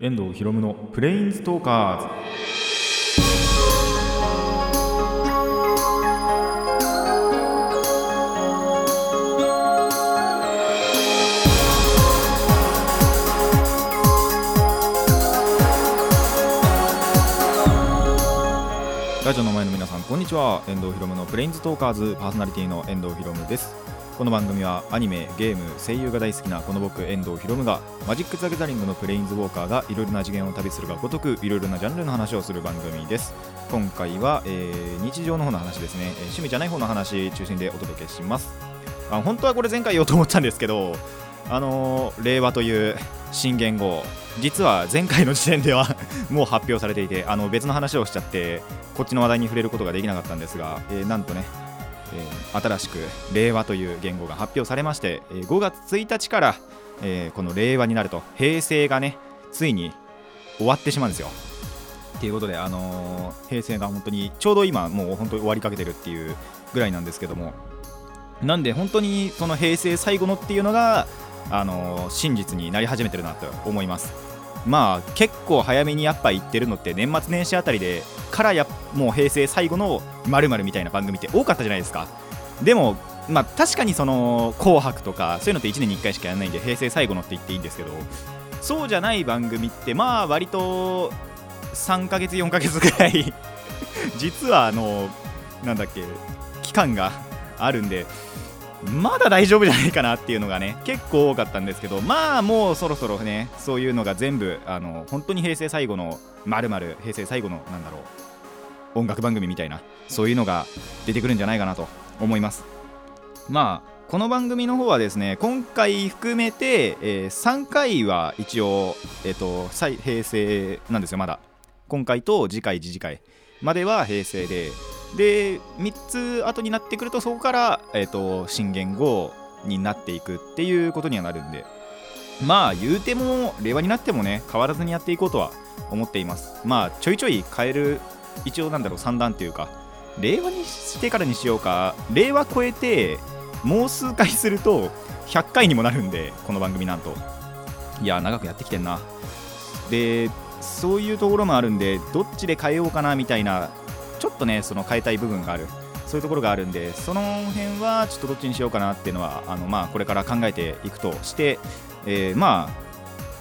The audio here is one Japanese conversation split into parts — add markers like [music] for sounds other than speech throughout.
遠藤ひろむのプレインストーカーズラジオの前の皆さんこんにちは。遠藤ひろむのプレインズトーカーズパーソナリティの遠藤ひろむです。この番組はアニメ、ゲーム、声優が大好きなこの僕遠藤ひろむがマジック・ザ・ギャザリングのプレインズウォーカーがいろいろな次元を旅するがごとくいろいろなジャンルの話をする番組です。今回は、えー日常の方の話ですね、趣味じゃない方の話中心でお届けします。あ本当はこれ前回言おうと思ったんですけどあのー令和という新言語実は前回の時点では [laughs] もう発表されていてあの別の話をしちゃってこっちの話題に触れることができなかったんですが、えーなんとね、えー新しく令和という言語が発表されまして、えー5月1日から、えーこの令和になると平成がねついに終わってしまうんですよ。っていうことで、あのー平成が本当にちょうど今もう本当に終わりかけてるっていうぐらいなんですけどもなんで本当にその平成最後のっていうのが、あのー真実になり始めてるなと思いますまあ結構早めにやっぱ言ってるのって年末年始あたりでからやもう平成最後の〇〇みたいな番組って多かったじゃないですか。でもまあ確かにその紅白とかそういうのって1年に1回しかやらないんで平成最後のって言っていいんですけどそうじゃない番組ってまあ割と3ヶ月4ヶ月ぐらい [laughs] 実はあのなんだっけ期間があるんでまだ大丈夫じゃないかなっていうのがね [laughs] 結構多かったんですけどまあもうそろそろねそういうのが全部あの本当に平成最後のまる平成最後のなんだろう音楽番組みたいなそういうのが出てくるんじゃないかなと思います。まあこの番組の方はですね今回含めて、えー3回は一応、えー、と再平成なんですよまだ。今回と次回次次回までは平成でで3つ後になってくるとそこから、えー、と新元号になっていくっていうことにはなるんで。まあ言うても令和になってもね変わらずにやっていこうとは思っています。まあちょいちょい変える一応なんだろう三段っていうか令和にしてからにしようか令和超えてもう数回すると100回にもなるんでこの番組なんと。いや長くやってきてんな。でそういうところもあるんでどっちで変えようかなみたいなちょっとねその変えたい部分がある。そういうところがあるんでその辺はちょっとどっちにしようかなっていうのはあのまあこれから考えていくとして、えーまあ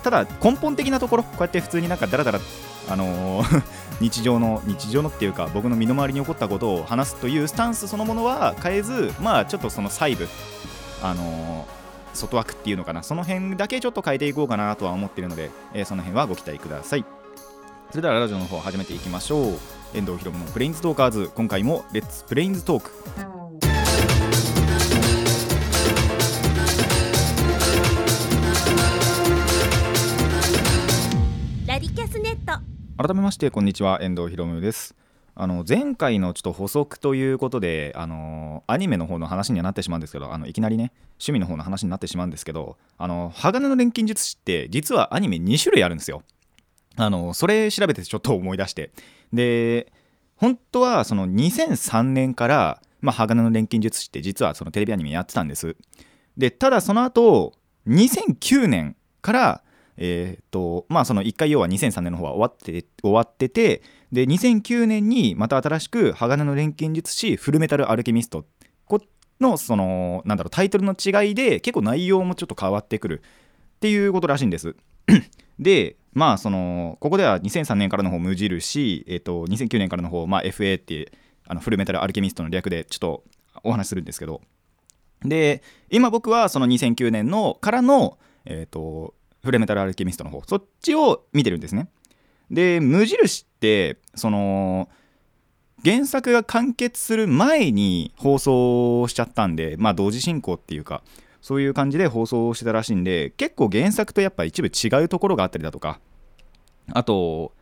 ただ根本的なところこうやって普通になんかダラダラあのー [laughs] 日常の日常のっていうか僕の身の回りに起こったことを話すというスタンスそのものは変えずまあちょっとその細部あのー外枠っていうのかな。その辺だけちょっと変えていこうかなとは思っているので、えーその辺はご期待ください。それではラジオの方始めていきましょう。遠藤ひろむのプレインズトーカーズ。今回も Let's Planes Talk ラディキャスネット。改めましてこんにちは。遠藤ひろむです。あの前回のちょっと補足ということであのアニメの方の話にはなってしまうんですけどあのいきなりね趣味の方の話になってしまうんですけどあの鋼の錬金術師って実はアニメ2種類あるんですよ。あのそれ調べてちょっと思い出してで本当はその2003年から、まあ、鋼の錬金術師って実はそのテレビアニメやってたんです。でただその後2009年からえーとまあその1回要は2003年の方は終わって終わっててで2009年にまた新しく鋼の錬金術師フルメタルアルケミスト。のそのなんだろうタイトルの違いで結構内容もちょっと変わってくる。っていうことらしいんです。[clears throat] でまあそのここでは2003年からの方無印、えー、と2009年からの方、まあ、FA ってあのフルメタルアルケミストの略でちょっとお話しするんですけど。で今僕はその2009年のからの、えー、とフルメタルアルケミストの方そっちを見てるんですね。で無印ってその原作が完結する前に放送しちゃったんでまあ同時進行っていうかそういう感じで放送してたらしいんで結構原作とやっぱ一部違うところがあったりだとか。あと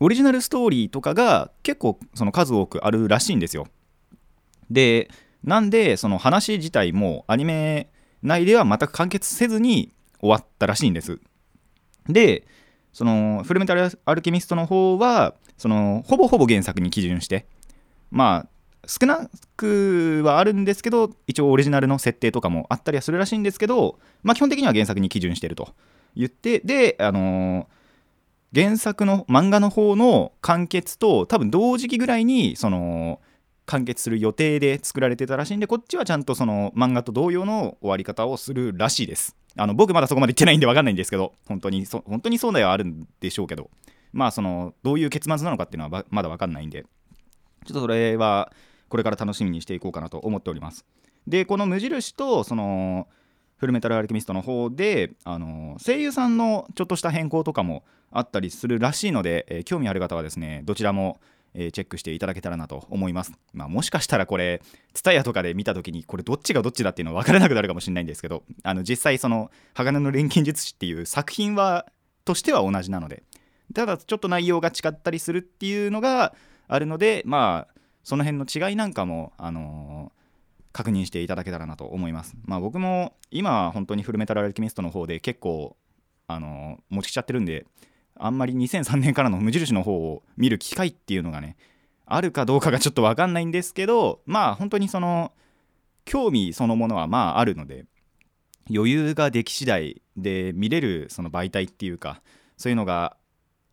オリジナルストーリーとかが結構その数多くあるらしいんですよ。でなんでその話自体もアニメ内では全く完結せずに終わったらしいんです。でそのフルメタルアルケミストの方はそのほぼほぼ原作に基準して。まあ少なくはあるんですけど一応オリジナルの設定とかもあったりはするらしいんですけど、まあ、基本的には原作に基準してると言ってであのー原作の漫画の方の完結と多分同時期ぐらいにその完結する予定で作られてたらしいんでこっちはちゃんとその漫画と同様の終わり方をするらしいです。あの僕まだそこまで言ってないんで分かんないんですけど本当にそ本当にそうではあるんでしょうけど。まあそのどういう結末なのかっていうのはまだ分かんないんで。ちょっとそれはこれから楽しみにしていこうかなと思っておりますでこの無印とそのフルメタルアルケミストの方であの声優さんのちょっとした変更とかもあったりするらしいので、えー、興味ある方はですねどちらもえー、チェックしていただけたらなと思います。まあ、もしかしたらこれ、TSUTAYA とかで見た時に、これどっちがどっちだっていうのは分からなくなるかもしれないんですけど、あの実際、その、鋼の錬金術師っていう作品は、としては同じなので、ただちょっと内容が違ったりするっていうのがあるので、まあ、その辺の違いなんかも、あのー、確認していただけたらなと思います。まあ、僕も今は本当にフルメタルアルケミストの方で結構、あのー、持ちきちゃってるんで、あんまり2003年からの無印の方を見る機会っていうのがねあるかどうかがちょっと分かんないんですけどまあ本当にその興味そのものはまああるので余裕ができ次第で見れるその媒体っていうかそういうのが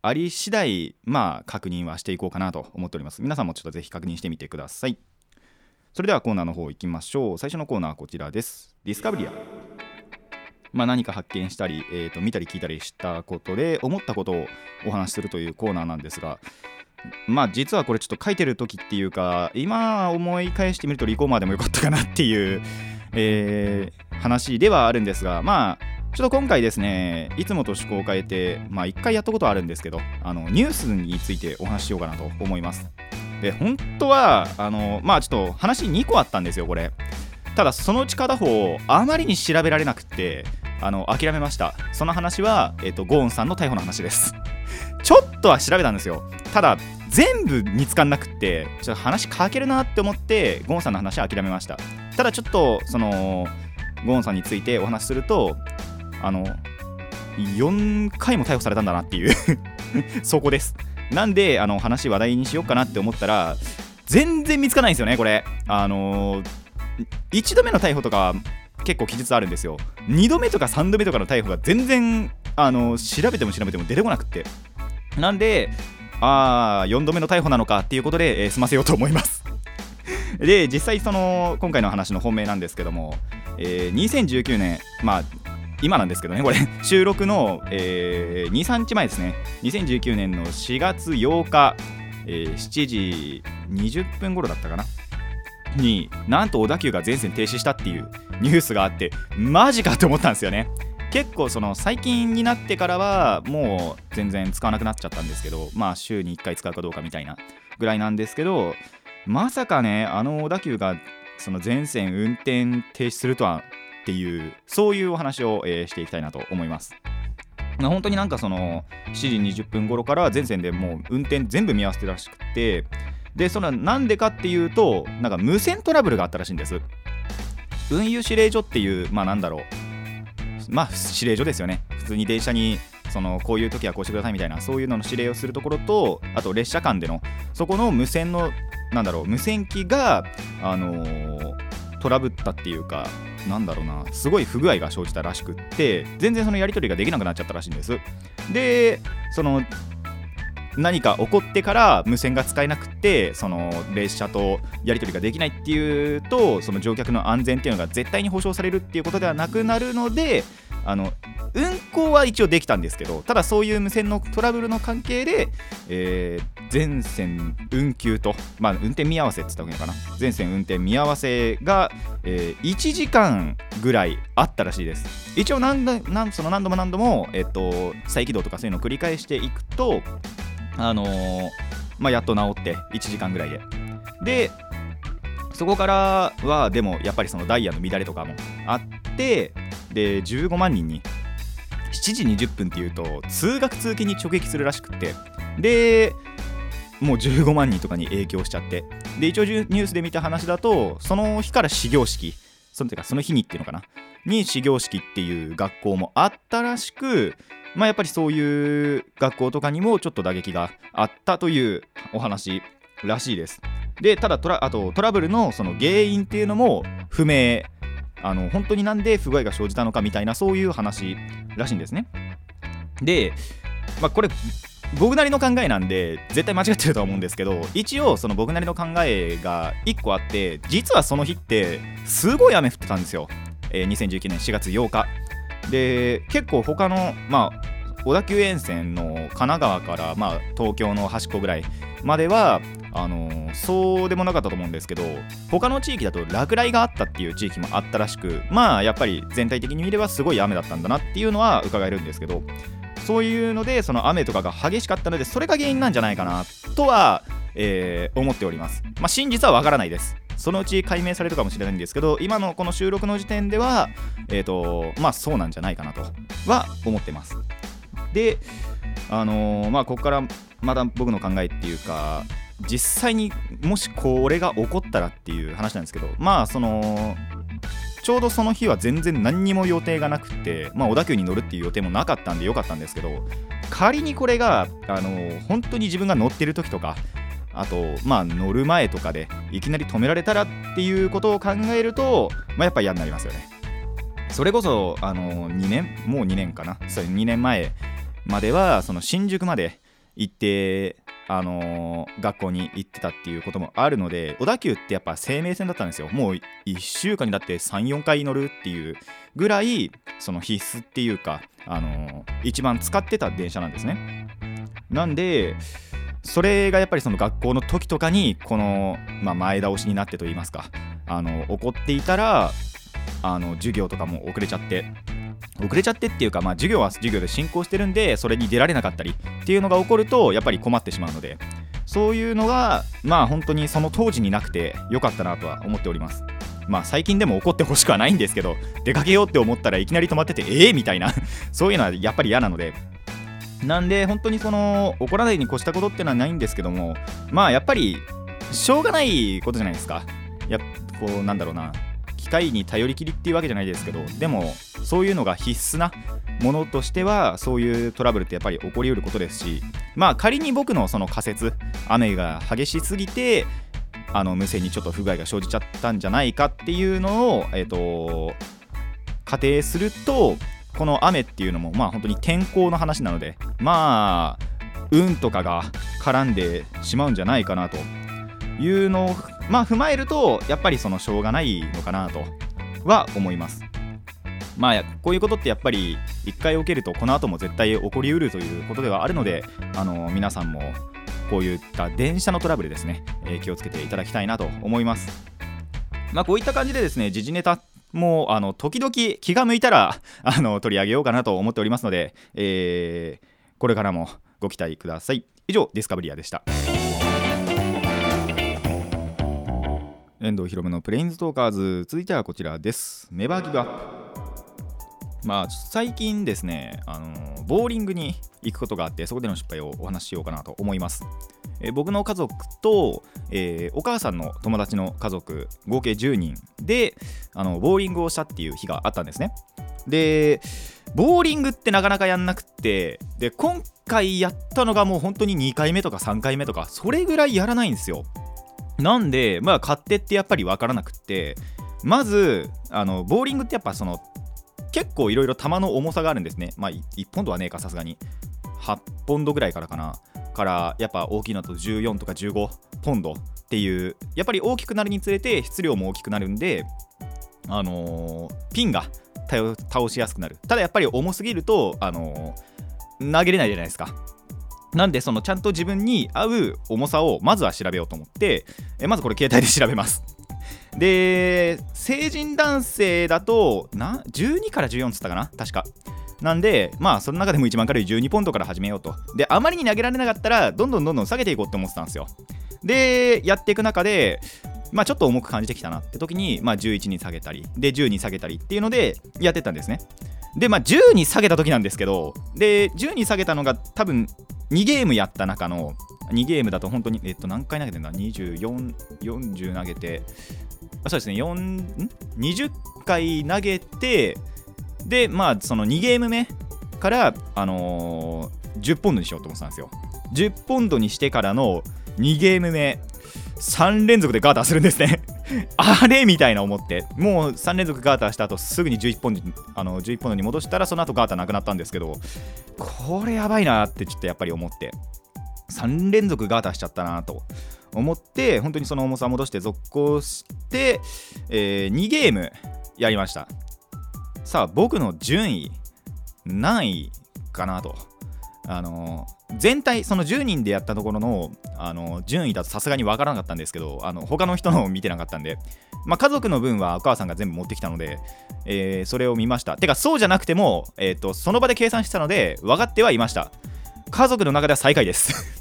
あり次第まあ確認はしていこうかなと思っております。皆さんもちょっとぜひ確認してみてください。それではコーナーの方行きましょう。最初のコーナーはこちらです。ディスカブリア。まあ、何か発見したり、えー、と見たり聞いたりしたことで思ったことをお話しするというコーナーなんですがまあ実はこれちょっと書いてる時っていうか今思い返してみるとリコーマーでもよかったかなっていう、えー、話ではあるんですがまあちょっと今回ですね、いつもと趣向を変えて、まあ一回やったことあるんですけど、あのニュースについてお話ししようかなと思います。で、本当は、あの、まあちょっと話2個あったんですよ、これ。ただ、そのうち片方、あまりに調べられなくて、あの諦めましたその話は、えーと、ゴーンさんの逮捕の話ですちょっとは調べたんですよただ全部見つかんなくってちょっと話かけるなって思ってゴーンさんの話は諦めましたただちょっとそのゴーンさんについてお話しするとあの4回も逮捕されたんだなっていう [laughs] そこです。なんであの話話題にしようかなって思ったら全然見つかないんですよねこれ。あのー、1度目の逮捕とか結構記述あるんですよ。2度目とか3度目とかの逮捕が全然あの調べても調べても出てこなくって。なんでああ4度目の逮捕なのかっていうことで、えー、済ませようと思います。で実際その今回の話の本命なんですけども、えー、2019年まあ今なんですけどねこれ。[laughs] 収録の、えー、23日前ですね。2019年の4月8日、えー、7時20分頃だったかな？になんと小田急が全線停止したっていうニュースがあってマジかって思ったんですよね。結構その最近になってからはもう全然使わなくなっちゃったんですけどまあ週に1回使うかどうかみたいなぐらいなんですけどまさかねあの小田急がその全線運転停止するとはっていうそういうお話を、えー、していきたいなと思います。本当になんかその7時20分頃から全線でもう運転全部見合わせてらしくてでそのなんでかっていうとなんか無線トラブルがあったらしいんです。運輸指令所っていうまあなんだろう。まあ指令所ですよね。普通に電車にそのこういう時はこうしてくださいみたいなそういうのの指令をするところとあと列車間でのそこの無線のなんだろう無線機があのー、トラブったっていうかなんだろうなすごい不具合が生じたらしくって全然そのやり取りができなくなっちゃったらしいんです。でその何か起こってから無線が使えなくてその列車とやり取りができないっていうとその乗客の安全っていうのが絶対に保証されるっていうことではなくなるのであの運行は一応できたんですけどただそういう無線のトラブルの関係で、えー、全線運休と、まあ、運転見合わせって言ったわけかな？全線運転見合わせが、えー、1時間ぐらいあったらしいです。一応何何その何度も何度も、えっと、再起動とかそういうのを繰り返していくとあのー、まあ、やっと治って1時間ぐらいで。でそこからはでもやっぱりそのダイヤの乱れとかもあってで15万人に。7時20分っていうと通学通勤に直撃するらしくて。でもう15万人とかに影響しちゃって。で一応ニュースで見た話だとその日から始業式。そのてかその日にっていうのかな。に始業式っていう学校もあったらしくまあ、やっぱりそういう学校とかにもちょっと打撃があったというお話らしいです。でただトラあとトラブルのその原因っていうのも不明あの本当になんで不具合が生じたのかみたいなそういう話らしいんですね。で、まあ、これ僕なりの考えなんで絶対間違ってるとは思うんですけど一応その僕なりの考えが1個あって実はその日ってすごい雨降ってたんですよ、えー、2019年4月8日で結構他のまあ小田急沿線の神奈川から、まあ、東京の端っこぐらいまではあのー、そうでもなかったと思うんですけど他の地域だと落雷があったっていう地域もあったらしくまあやっぱり全体的に見ればすごい雨だったんだなっていうのは伺えるんですけどそういうのでその雨とかが激しかったのでそれが原因なんじゃないかなとは、えー、思っております。まあ真実はわからないです。そのうち解明されるかもしれないんですけど今のこの収録の時点ではえっ、ー、とまあそうなんじゃないかなとは思ってます。であのー、まあここからまだ僕の考えっていうか実際にもしこれが起こったらっていう話なんですけどまあそのちょうどその日は全然何にも予定がなくて、まあ、小田急に乗るっていう予定もなかったんでよかったんですけど仮にこれがあの本当に自分が乗ってる時とかあとまあ乗る前とかでいきなり止められたらっていうことを考えると、まあ、やっぱ嫌になりますよね。それこそあの2年もう2年かな。それ2年前まではその新宿まで行ってあのー、学校に行ってたっていうこともあるので小田急ってやっぱ生命線だったんですよ。もう1週間にだって34回乗るっていうぐらいその必須っていうか、あのー、一番使ってた電車なんですね。なんでそれがやっぱりその学校の時とかにこの、まあ、前倒しになってと言いますかあの起こっていたらあの授業とかも遅れちゃって遅れちゃってっていうか、まあ、授業は授業で進行してるんでそれに出られなかったりっていうのが起こるとやっぱり困ってしまうのでそういうのがまあ本当にその当時になくてよかったなとは思っております。まあ最近でも起こってほしくはないんですけど出かけようって思ったらいきなり止まっててええー、みたいな。[laughs] そういうのはやっぱり嫌なので。なんで本当にその怒らないに越したことってのはないんですけどもまあやっぱりしょうがないことじゃないですか。やこうなんだろうな。械に頼りきりっていうわけじゃないですけどでもそういうのが必須なものとしてはそういうトラブルってやっぱり起こりうることですしまあ仮に僕のその仮説雨が激しすぎてあの無線にちょっと不具合が生じちゃったんじゃないかっていうのを、えーと、仮定するとこの雨っていうのもまあ本当に天候の話なのでまあ運とかが絡んでしまうんじゃないかなというのをまあ踏まえるとやっぱりそのしょうがないのかなとは思います。まあこういうことってやっぱり一回起きるとこの後も絶対起こりうるということではあるのであの皆さんもこういった電車のトラブルですね、えー、気をつけていただきたいなと思います。まあこういった感じでですね時事ネタもあの時々気が向いたら [laughs] あの取り上げようかなと思っておりますので、えー、これからもご期待ください。以上ディスカブリアでした。遠藤ひろむのプレインズトーカーズ。続いてはこちらです。メバーギブアップまあ最近ですねあのボーリングに行くことがあってそこでの失敗をお話ししようかなと思います。え僕の家族と、えー、お母さんの友達の家族合計10人であのボーリングをしたっていう日があったんですね。でボーリングってなかなかやんなくってで今回やったのがもう本当に2回目とか3回目とかそれぐらいやらないんですよ。なんでまあ勝手ってやっぱり分からなくってまずあのボーリングってやっぱその結構いろいろ球の重さがあるんですね。まあ1ポンドはねえかさすがに。8ポンドぐらいからかな。からやっぱ大きいのと14とか15ポンドっていうやっぱり大きくなるにつれて質量も大きくなるんであのー、ピンが倒しやすくなる。ただやっぱり重すぎるとあのー、投げれないじゃないですか。なんでそのちゃんと自分に合う重さをまずは調べようと思ってえまずこれ携帯で調べます。で成人男性だとな12から14っつったかな？確か。なんでまあその中でも一番軽い12ポンドから始めようと。であまりに投げられなかったらどんどんどんどん下げていこうって思ってたんですよ。でやっていく中でまあちょっと重く感じてきたなって時にまあ11に下げたりで10に下げたりっていうのでやってたんですね。でまあ10に下げた時なんですけどで10に下げたのが多分2ゲームやった中の2ゲームだと本当に、えっと、何回投げてるんだ ?24、40投げて、そうですね、4、20回投げて、で、まあ、その2ゲーム目から、あのー、10ポンドにしようと思ってたんですよ。10ポンドにしてからの2ゲーム目、3連続でガーターするんですねあれみたいな思ってもう3連続ガーターした後すぐに11本あの11本に戻したらその後ガーターなくなったんですけどこれやばいなってちょっとやっぱり思って3連続ガーターしちゃったなと思って本当にその重さ戻して続行して、えー、2ゲームやりました。さあ僕の順位何位かなと。あの全体その10人でやったところのあの順位だとさすがに分からなかったんですけどあの他の人のを見てなかったんで、まあ、家族の分はお母さんが全部持ってきたので、えー、それを見ました。てかそうじゃなくても、えーと、その場で計算してたので分かってはいました。家族の中では最下位です。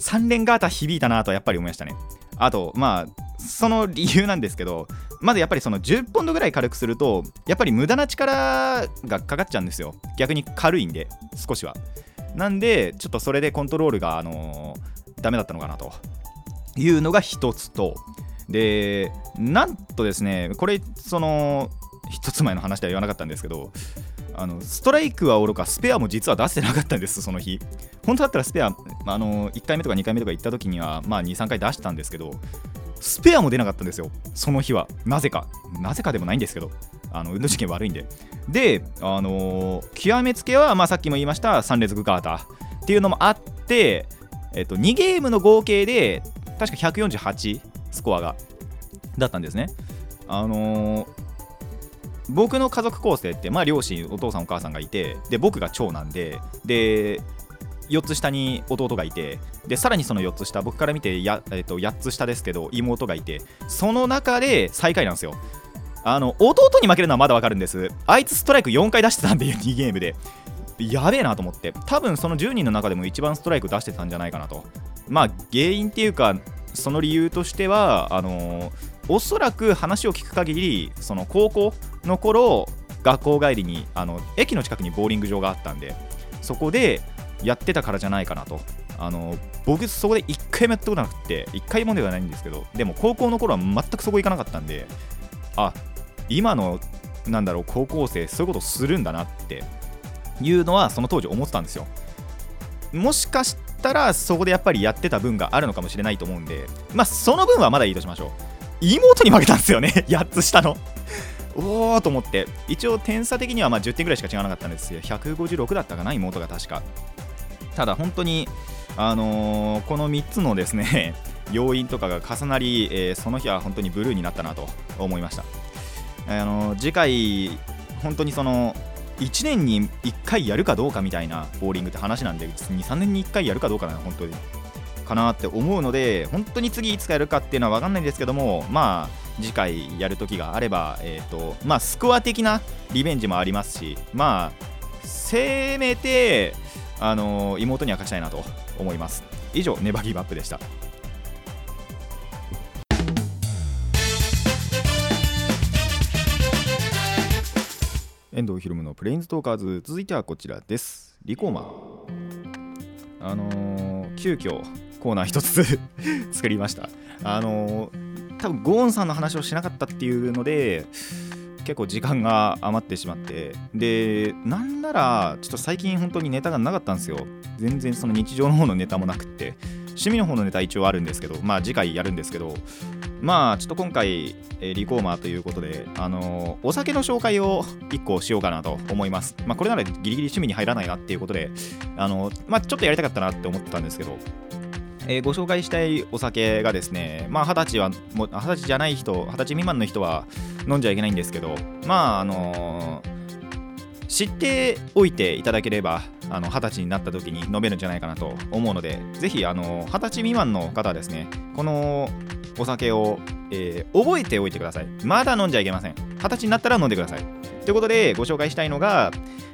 [laughs] 3連ガーター響いたなとやっぱり思いましたね。あとまあその理由なんですけどまずやっぱりその10ポンドぐらい軽くするとやっぱり無駄な力がかかっちゃうんですよ。逆に軽いんで少しは。なんでちょっとそれでコントロールがあのー、ダメだったのかなと。いうのが一つと。でなんとですねこれその一つ前の話では言わなかったんですけどあのストライクはおろかスペアも実は出してなかったんですその日。本当だったらスペアあの1回目とか2回目とか行った時にはまあ23回出したんですけどスペアも出なかったんですよ。その日は。なぜか。なぜかでもないんですけど。あの運動神経悪いんで。であのー、極めつけは、まあ、さっきも言いました3連続ガーター。っていうのもあってえっと2ゲームの合計で確か148スコアがだったんですね。あのー、僕の家族構成って、まあ、両親お父さんお母さんがいてで僕が長男でで4つ下に弟がいてでさらにその4つ下僕から見てや、えー、と8つ下ですけど妹がいてその中で最下位なんですよ。あの弟に負けるのはまだわかるんです。あいつストライク4回出してたんで2ゲームで。やべえなと思って。多分その10人の中でも一番ストライク出してたんじゃないかなと。まあ原因っていうかその理由としてはあのー、おそらく話を聞く限りその高校の頃学校帰りにあの駅の近くにボーリング場があったんでそこでやってたからじゃないかなと。あの僕そこで1回もやったことなくて1回もではないんですけどでも高校の頃は全くそこ行かなかったんであ今のなんだろう高校生そういうことするんだなっていうのはその当時思ってたんですよ。もしかしたらそこでやっぱりやってた分があるのかもしれないと思うんでまあその分はまだいいとしましょう。妹に負けたんですよね [laughs] 8つ下の。おおと思って。一応点差的にはま10点ぐらいしか違わなかったんですよ。156だったかな妹が確か。ただ本当に、あのー、この3つのですね [laughs] 要因とかが重なり、えー、その日は本当にブルーになったなと思いました。あのー、次回、本当にその1年に1回やるかどうかみたいなボーリングって話なんで、2、3年に1回やるかどうかな、本当に。かなって思うので、本当に次いつかやるかっていうのは分かんないんですけども、まあ、次回やるときがあれば、えーとまあ、スコア的なリベンジもありますし、まあ、せめて、あのー、妹には勝ちたいなと思います。以上ネバギブアップでした。遠藤ひろむのプレインズトーカーズ。続いてはこちらです。リコーマあのー、急遽コーナー一つ作りました。あのー、多分ゴーンさんの話をしなかったっていうので結構時間が余ってしまって。でなんならちょっと最近本当にネタがなかったんですよ。全然その日常の方のネタもなくって。趣味の方のネタ一応あるんですけどまあ次回やるんですけど。まあちょっと今回、えー、リコーマーということであのー、お酒の紹介を1個しようかなと思います。まあこれならギリギリ趣味に入らないなっていうことであのー、まあちょっとやりたかったなって思ってたんですけど。えー、ご紹介したいお酒がですね、まあ、二十歳は、二十歳じゃない人、二十歳未満の人は飲んじゃいけないんですけど、まあ、あのー、知っておいていただければ、あの二十歳になった時に飲めるんじゃないかなと思うので、ぜひ、あの二十歳未満の方はですね、このお酒を、えー、覚えておいてください。まだ飲んじゃいけません。二十歳になったら飲んでください。ということで、ご紹介したいのが、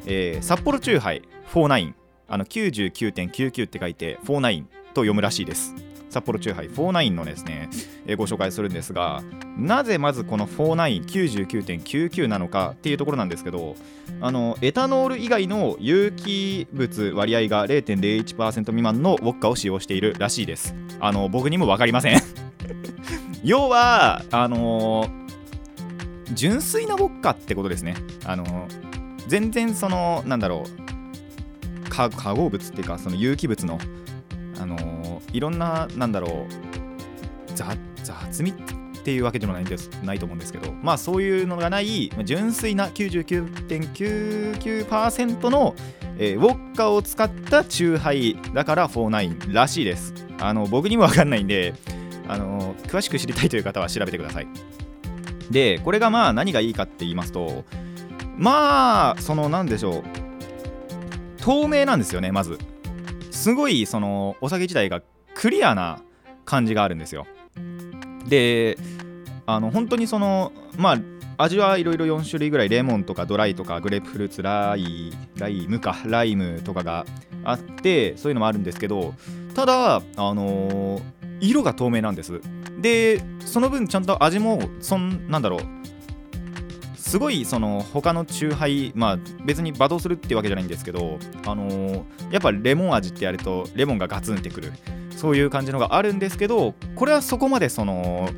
えー、札幌チューハイ49。あの99.99って書いて49と読むらしいです。札幌チューハイ49のですね、えー、ご紹介するんですが、なぜまずこの4999.99なのかっていうところなんですけど、あのエタノール以外の有機物割合が0.01%未満のウォッカを使用しているらしいです。あの僕にも分かりません [laughs] 要は、あのー、純粋なウォッカってことですね。あのー、全然その、なんだろう、化合物っていうか、その有機物のあのー、いろんななんだろう雑味っていうわけでもないんですないと思うんですけどまあそういうのがない純粋な99.99%の、えー、ウォッカを使ったチューハイだから49らしいです。あの僕にもわかんないんであの詳しく知りたいという方は調べてください。でこれがまあ何がいいかって言いますとまあその何でしょう透明なんですよねまず。すごいそのお酒自体がクリアな感じがあるんですよ。であの本当にそのまあ味はいろいろ4種類ぐらいレモンとかドライとかグレープフルーツライライムかライムとかがあってそういうのもあるんですけどただあのー、色が透明なんです。でその分ちゃんと味もそんなんだろうすごいその他のチューハイまあ別に罵倒するってわけじゃないんですけどあのー、やっぱレモン味ってやるとレモンがガツンってくる。そういう感じのがあるんですけどこれはそこまでその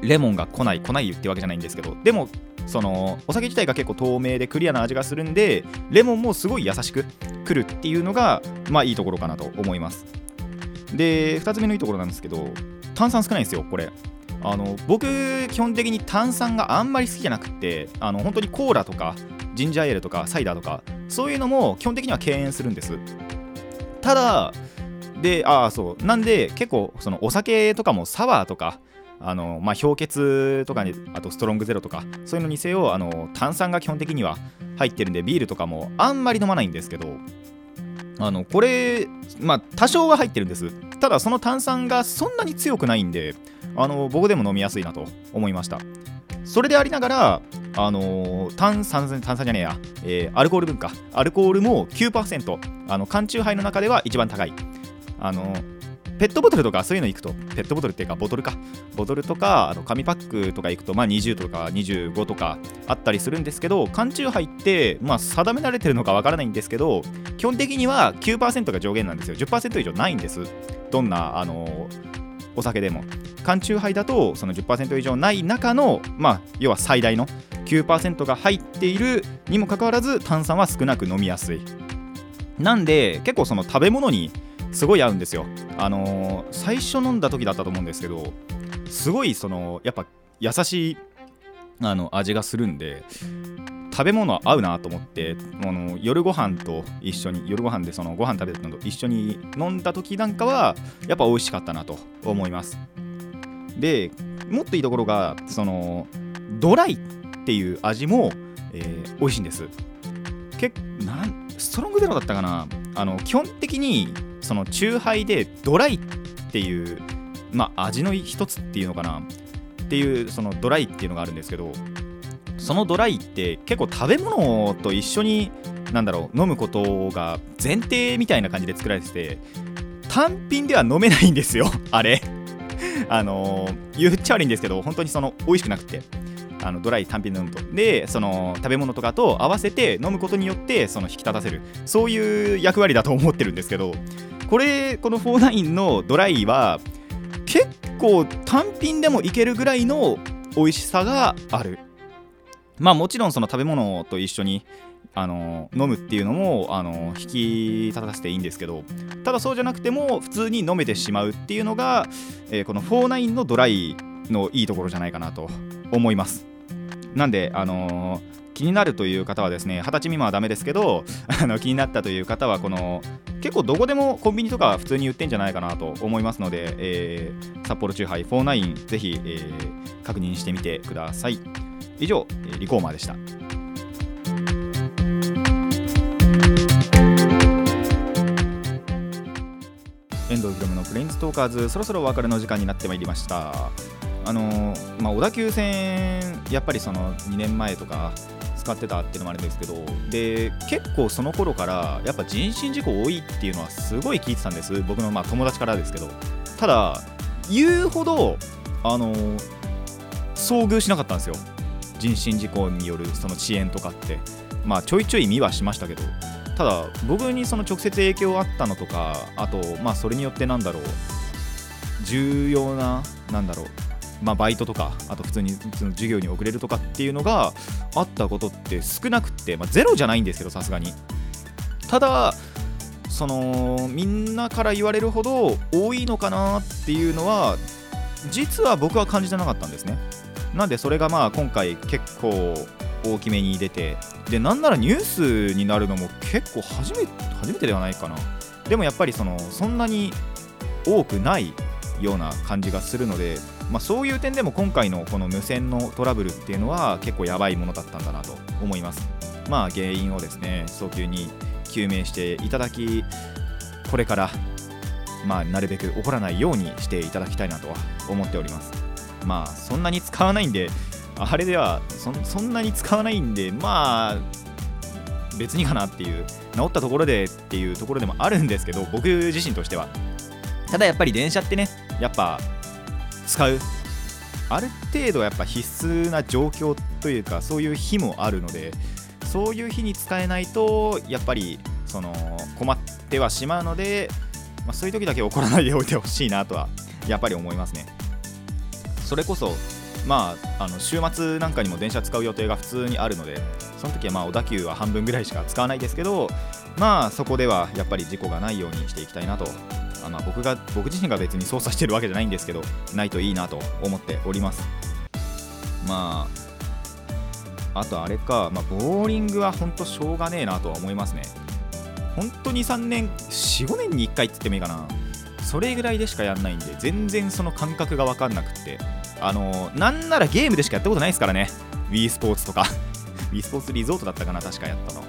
レモンが来ない来ないってわけじゃないんですけどでもそのお酒自体が結構透明でクリアな味がするんでレモンもすごい優しくくるっていうのがまあいいところかなと思います。で2つ目のいいところなんですけど炭酸少ないんですよこれ。あの僕基本的に炭酸があんまり好きじゃなくてあの本当にコーラとかジンジャーエールとかサイダーとかそういうのも基本的には敬遠するんです。ただでああそうなんで結構そのお酒とかもサワーとかあのまあ、氷結とかにあとストロングゼロとかそういうのにせよあの炭酸が基本的には入ってるんでビールとかもあんまり飲まないんですけどあのこれまあ多少は入ってるんです。ただその炭酸がそんなに強くないんであの僕でも飲みやすいなと思いました。それでありながらあの炭酸炭酸じゃねえや、えー、アルコール分かアルコールも9%あの缶チューハイの中では一番高い。あのペットボトルとかそういうの行くと、ペットボトルっていうか、ボトルか、ボトルとか、あの紙パックとか行くと、まあ、20とか25とかあったりするんですけど、缶チューハイって、まあ、定められてるのかわからないんですけど、基本的には9%が上限なんですよ。10%以上ないんです。どんな、あのお酒でも。缶チューハイだと、その10%以上ない中の、まあ、要は最大の9%が入っているにもかかわらず、炭酸は少なく飲みやすい。なんで、結構その食べ物にすごい合うんですよあのー、最初飲んだ時だったと思うんですけどすごいそのやっぱ優しいあの味がするんで食べ物合うなと思ってあの夜ご飯と一緒に夜ご飯でそのご飯食べるのと一緒に飲んだ時なんかはやっぱ美味しかったなと思います。でもっといいところがそのドライっていう味も、えー、美味しいんです。結なんストロングゼロだったかな。あの基本的にそのチューハイでドライっていうまあ味の一つっていうのかな。っていうそのドライっていうのがあるんですけどそのドライって結構食べ物と一緒になんだろう飲むことが前提みたいな感じで作られてて単品では飲めないんですよ [laughs] あれ。あの、言っちゃ悪いんですけど本当にその美味しくなくて。あのドライ単品で飲むと。でその食べ物とかと合わせて飲むことによってその引き立たせる。そういう役割だと思ってるんですけどこれこの49のドライは結構単品でもいけるぐらいの美味しさがある。まあもちろんその食べ物と一緒にあの飲むっていうのもあの引き立たせていいんですけどただそうじゃなくても普通に飲めてしまうっていうのが、えー、この49のドライのいいところじゃないかなと思いますなんであのー気になるという方はですね、二十歳未満はダメですけど、[laughs] あの気になったという方は、この結構どこでもコンビニとか普通に売ってんじゃないかなと思いますので、えー、札幌チューハイ49、ぜひ、えー、確認してみてください。以上、リコーマーでした。遠藤ひろむのプレインズトーカーズそろそろお別れの時間になってまいりました。あのまあ、小田急線やっぱりその2年前とか使ってたっていうのもあるんですけどで結構その頃からやっぱ人身事故多いっていうのはすごい聞いてたんです。僕のまあ友達からですけど。ただ言うほどあの遭遇しなかったんですよ。人身事故によるその遅延とかってまあちょいちょい見はしましたけどただ僕にその直接影響あったのとかあとまあそれによってなんだろう重要ななんだろうまあ、バイトとかあと普通にその授業に遅れるとかっていうのがあったことって少なくて、まあ、ゼロじゃないんですけどさすがに。ただそのみんなから言われるほど多いのかなっていうのは実は僕は感じてなかったんですね。なんでそれがまあ今回結構大きめに出てでなんならニュースになるのも結構初め初めてではないかな。でもやっぱりそのそんなに多くないような感じがするので、まあ、そういう点でも今回のこの無線のトラブルっていうのは結構やばいものだったんだなと思います。まあ原因をですね早急に究明していただきこれからまあなるべく起こらないようにしていただきたいなとは思っております。まあそんなに使わないんであれではそそんなに使わないんでまあ別にかなっていう治ったところでっていうところでもあるんですけど僕自身としては。ただやっぱり電車ってねやっぱ使う。ある程度やっぱ必須な状況というかそういう日もあるのでそういう日に使えないとやっぱりその困ってはしまうので、まあ、そういう時だけ怒らないでおいてほしいなとはやっぱり思いますね。それこそまあ、あの週末なんかにも電車使う予定が普通にあるのでその時はまあ小田急は半分ぐらいしか使わないですけどまあそこではやっぱり事故がないようにしていきたいなと。あまあ僕が僕自身が別に操作してるわけじゃないんですけどないといいなと思っております。まああとあれか、まあ、ボーリングは本当しょうがねえなとは思いますね。本当に3年45年に1回って言ってもいいかな。それぐらいでしかやんないんで全然その感覚が分かんなくって。あのなんならゲームでしかやったことないですからね。Wii スポーツとか。[laughs] Wii スポーツリゾートだったかな確かやったの。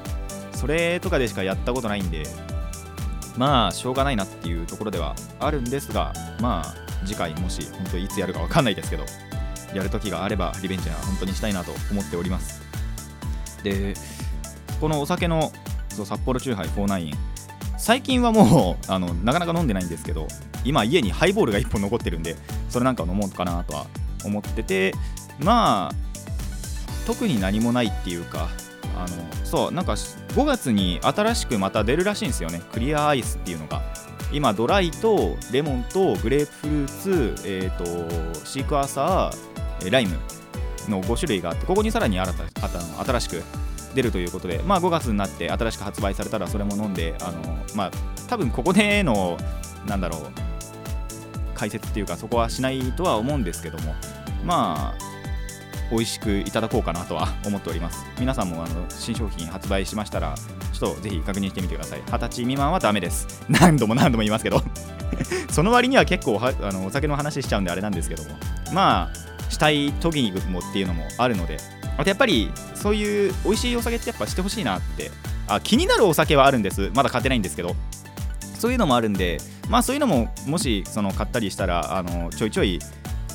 それとかでしかやったことないんで。まあしょうがないなっていうところではあるんですがまあ次回もし本当いつやるか分かんないですけどやる時があればリベンジは本当にしたいなと思っております。でこのお酒のそう札幌チューハイ49最近はもうあのなかなか飲んでないんですけど今家にハイボールが1本残ってるんでそれなんか飲もうかなとは思っててまあ特に何もないっていうかあのそうなんか5月に新しくまた出るらしいんですよね。クリアアイスっていうのが。今ドライとレモンとグレープフルーツ、えーと、シークワーサーライムの5種類があってここにさらに新た新しく出るということで、まあ、5月になって新しく発売されたらそれも飲んであの、まあ、多分ここでのなんだろう解説っていうかそこはしないとは思うんですけどもまあ美味しくいただこうかなとは思っております。皆さんもあの新商品発売しましたらちょっとぜひ確認してみてください。20歳未満はダメです。何度も何度も言いますけど。[laughs] その割には結構はあのお酒の話しちゃうんであれなんですけども。まあしたい時にもっていうのもあるのであとやっぱりそういう美味しいお酒ってやっぱしてほしいなって。あ気になるお酒はあるんです。まだ買ってないんですけど。そういうのもあるんでまあそういうのももしその買ったりしたらあのちょいちょい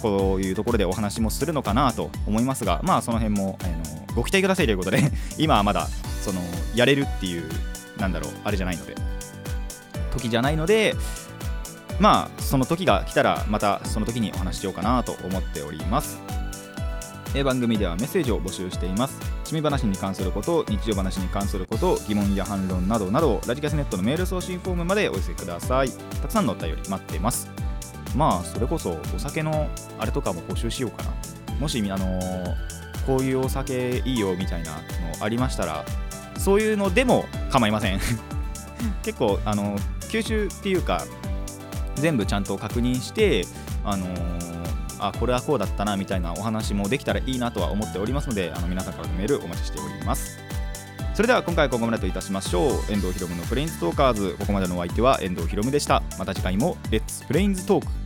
こういうところでお話もするのかなと思いますがまあその辺も、あのご期待くださいということで [laughs] 今はまだそのやれるっていうなんだろうあれじゃないので。時じゃないのでまあその時が来たらまたその時にお話ししようかなと思っております。番組ではメッセージを募集しています。趣味話に関すること日常話に関すること疑問や反論などなどラジキャスネットのメール送信フォームまでお寄せください。たくさんのお便り待っています。まあそれこそお酒のあれとかも募集しようかな。もしあのー、こういうお酒いいよみたいなのありましたらそういうのでも構いません。結構あの吸収っていうか全部ちゃんと確認してあのーあこれはこうだったなみたいなお話もできたらいいなとは思っておりますのであの皆さんからのメールお待ちしております。それでは今回はここまでといたしましょう。遠藤ひろむのプレインズトーカーズ。ここまでのお相手は遠藤ひろむでした。また次回もレッツプレインズトーク